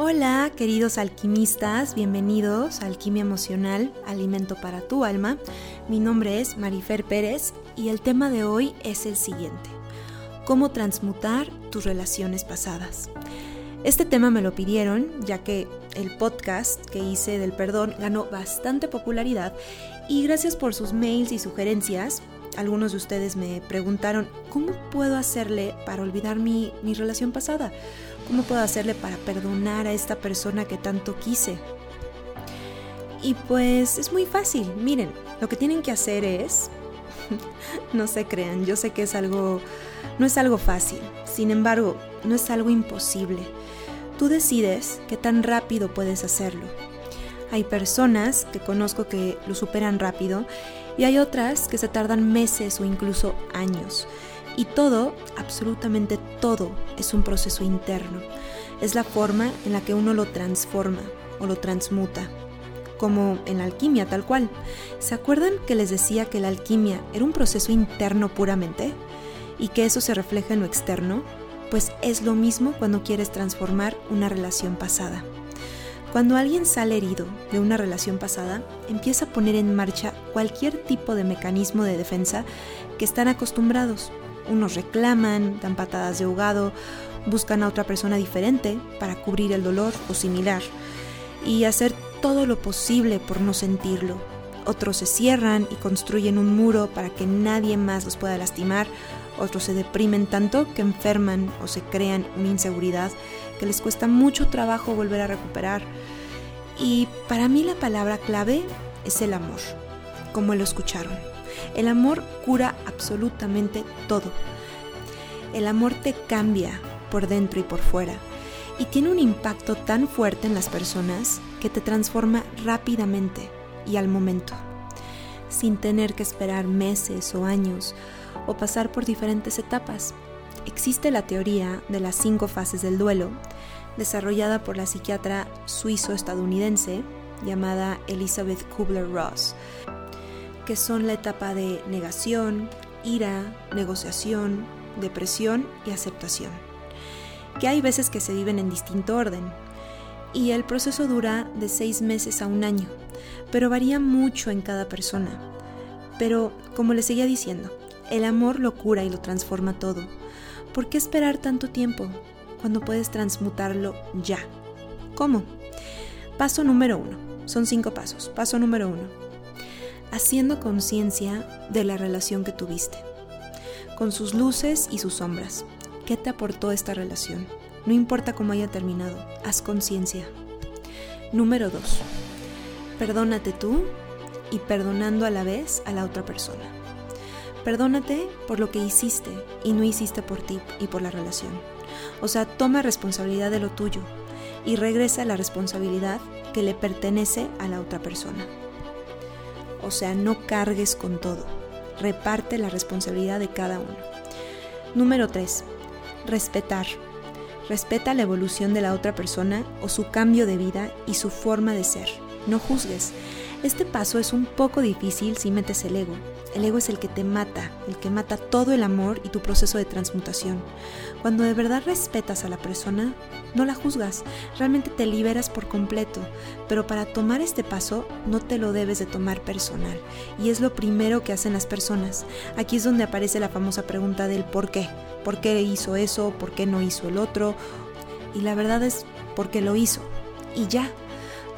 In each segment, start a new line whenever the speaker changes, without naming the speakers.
Hola, queridos alquimistas, bienvenidos a Alquimia Emocional, Alimento para tu Alma. Mi nombre es Marifer Pérez y el tema de hoy es el siguiente. ¿Cómo transmutar tus relaciones pasadas? Este tema me lo pidieron ya que el podcast que hice del perdón ganó bastante popularidad y gracias por sus mails y sugerencias, algunos de ustedes me preguntaron, ¿cómo puedo hacerle para olvidar mi, mi relación pasada? ¿Cómo puedo hacerle para perdonar a esta persona que tanto quise? Y pues es muy fácil, miren, lo que tienen que hacer es, no se crean, yo sé que es algo, no es algo fácil, sin embargo, no es algo imposible. Tú decides qué tan rápido puedes hacerlo. Hay personas que conozco que lo superan rápido y hay otras que se tardan meses o incluso años. Y todo, absolutamente todo, es un proceso interno. Es la forma en la que uno lo transforma o lo transmuta. Como en la alquimia tal cual. ¿Se acuerdan que les decía que la alquimia era un proceso interno puramente? Y que eso se refleja en lo externo? Pues es lo mismo cuando quieres transformar una relación pasada. Cuando alguien sale herido de una relación pasada, empieza a poner en marcha cualquier tipo de mecanismo de defensa que están acostumbrados unos reclaman, dan patadas de ahogado, buscan a otra persona diferente para cubrir el dolor o similar y hacer todo lo posible por no sentirlo. Otros se cierran y construyen un muro para que nadie más los pueda lastimar. Otros se deprimen tanto que enferman o se crean una inseguridad que les cuesta mucho trabajo volver a recuperar. Y para mí la palabra clave es el amor, como lo escucharon. El amor cura absolutamente todo. El amor te cambia por dentro y por fuera y tiene un impacto tan fuerte en las personas que te transforma rápidamente y al momento, sin tener que esperar meses o años o pasar por diferentes etapas. Existe la teoría de las cinco fases del duelo, desarrollada por la psiquiatra suizo-estadounidense llamada Elizabeth Kubler-Ross, que son la etapa de negación, ira, negociación, depresión y aceptación, que hay veces que se viven en distinto orden, y el proceso dura de seis meses a un año, pero varía mucho en cada persona. Pero, como les seguía diciendo, el amor lo cura y lo transforma todo. ¿Por qué esperar tanto tiempo cuando puedes transmutarlo ya? ¿Cómo? Paso número uno. Son cinco pasos. Paso número uno haciendo conciencia de la relación que tuviste, con sus luces y sus sombras. ¿Qué te aportó esta relación? No importa cómo haya terminado, haz conciencia. Número 2. Perdónate tú y perdonando a la vez a la otra persona. Perdónate por lo que hiciste y no hiciste por ti y por la relación. O sea, toma responsabilidad de lo tuyo y regresa la responsabilidad que le pertenece a la otra persona. O sea, no cargues con todo. Reparte la responsabilidad de cada uno. Número 3. Respetar. Respeta la evolución de la otra persona o su cambio de vida y su forma de ser. No juzgues. Este paso es un poco difícil si metes el ego. El ego es el que te mata, el que mata todo el amor y tu proceso de transmutación. Cuando de verdad respetas a la persona, no la juzgas, realmente te liberas por completo, pero para tomar este paso no te lo debes de tomar personal. Y es lo primero que hacen las personas. Aquí es donde aparece la famosa pregunta del por qué. ¿Por qué hizo eso? ¿Por qué no hizo el otro? Y la verdad es porque lo hizo. Y ya,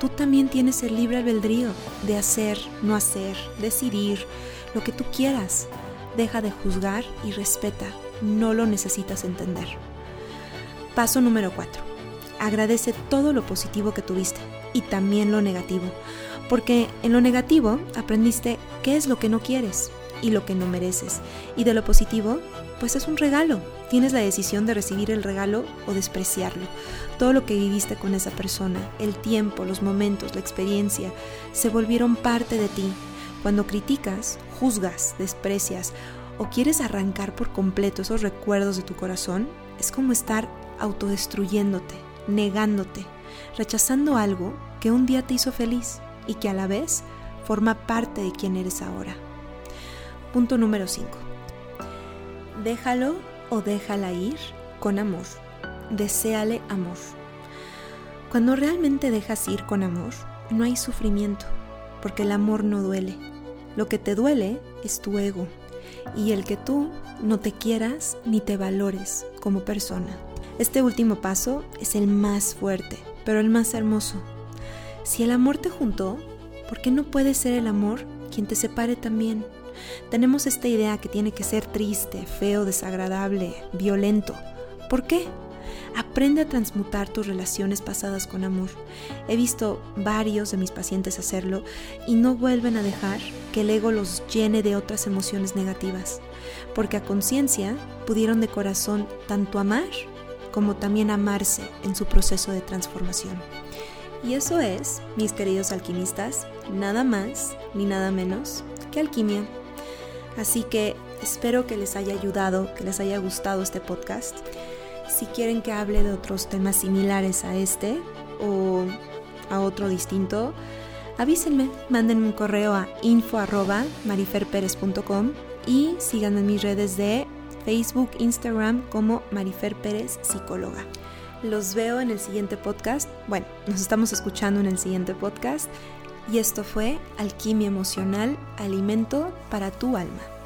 tú también tienes el libre albedrío de hacer, no hacer, decidir, lo que tú quieras. Deja de juzgar y respeta. No lo necesitas entender. Paso número 4. Agradece todo lo positivo que tuviste y también lo negativo, porque en lo negativo aprendiste qué es lo que no quieres y lo que no mereces, y de lo positivo, pues es un regalo. Tienes la decisión de recibir el regalo o despreciarlo. Todo lo que viviste con esa persona, el tiempo, los momentos, la experiencia, se volvieron parte de ti. Cuando criticas, juzgas, desprecias o quieres arrancar por completo esos recuerdos de tu corazón, es como estar autodestruyéndote, negándote, rechazando algo que un día te hizo feliz y que a la vez forma parte de quien eres ahora. Punto número 5. Déjalo o déjala ir con amor. Deseale amor. Cuando realmente dejas ir con amor, no hay sufrimiento, porque el amor no duele. Lo que te duele es tu ego y el que tú no te quieras ni te valores como persona. Este último paso es el más fuerte, pero el más hermoso. Si el amor te juntó, ¿por qué no puede ser el amor quien te separe también? Tenemos esta idea que tiene que ser triste, feo, desagradable, violento. ¿Por qué? Aprende a transmutar tus relaciones pasadas con amor. He visto varios de mis pacientes hacerlo y no vuelven a dejar que el ego los llene de otras emociones negativas, porque a conciencia pudieron de corazón tanto amar como también amarse en su proceso de transformación. Y eso es, mis queridos alquimistas, nada más ni nada menos que alquimia. Así que espero que les haya ayudado, que les haya gustado este podcast. Si quieren que hable de otros temas similares a este o a otro distinto, avísenme, manden un correo a info.mariferperez.com y síganme en mis redes de Facebook, Instagram como Marifer Pérez Psicóloga. Los veo en el siguiente podcast. Bueno, nos estamos escuchando en el siguiente podcast. Y esto fue Alquimia Emocional, Alimento para tu Alma.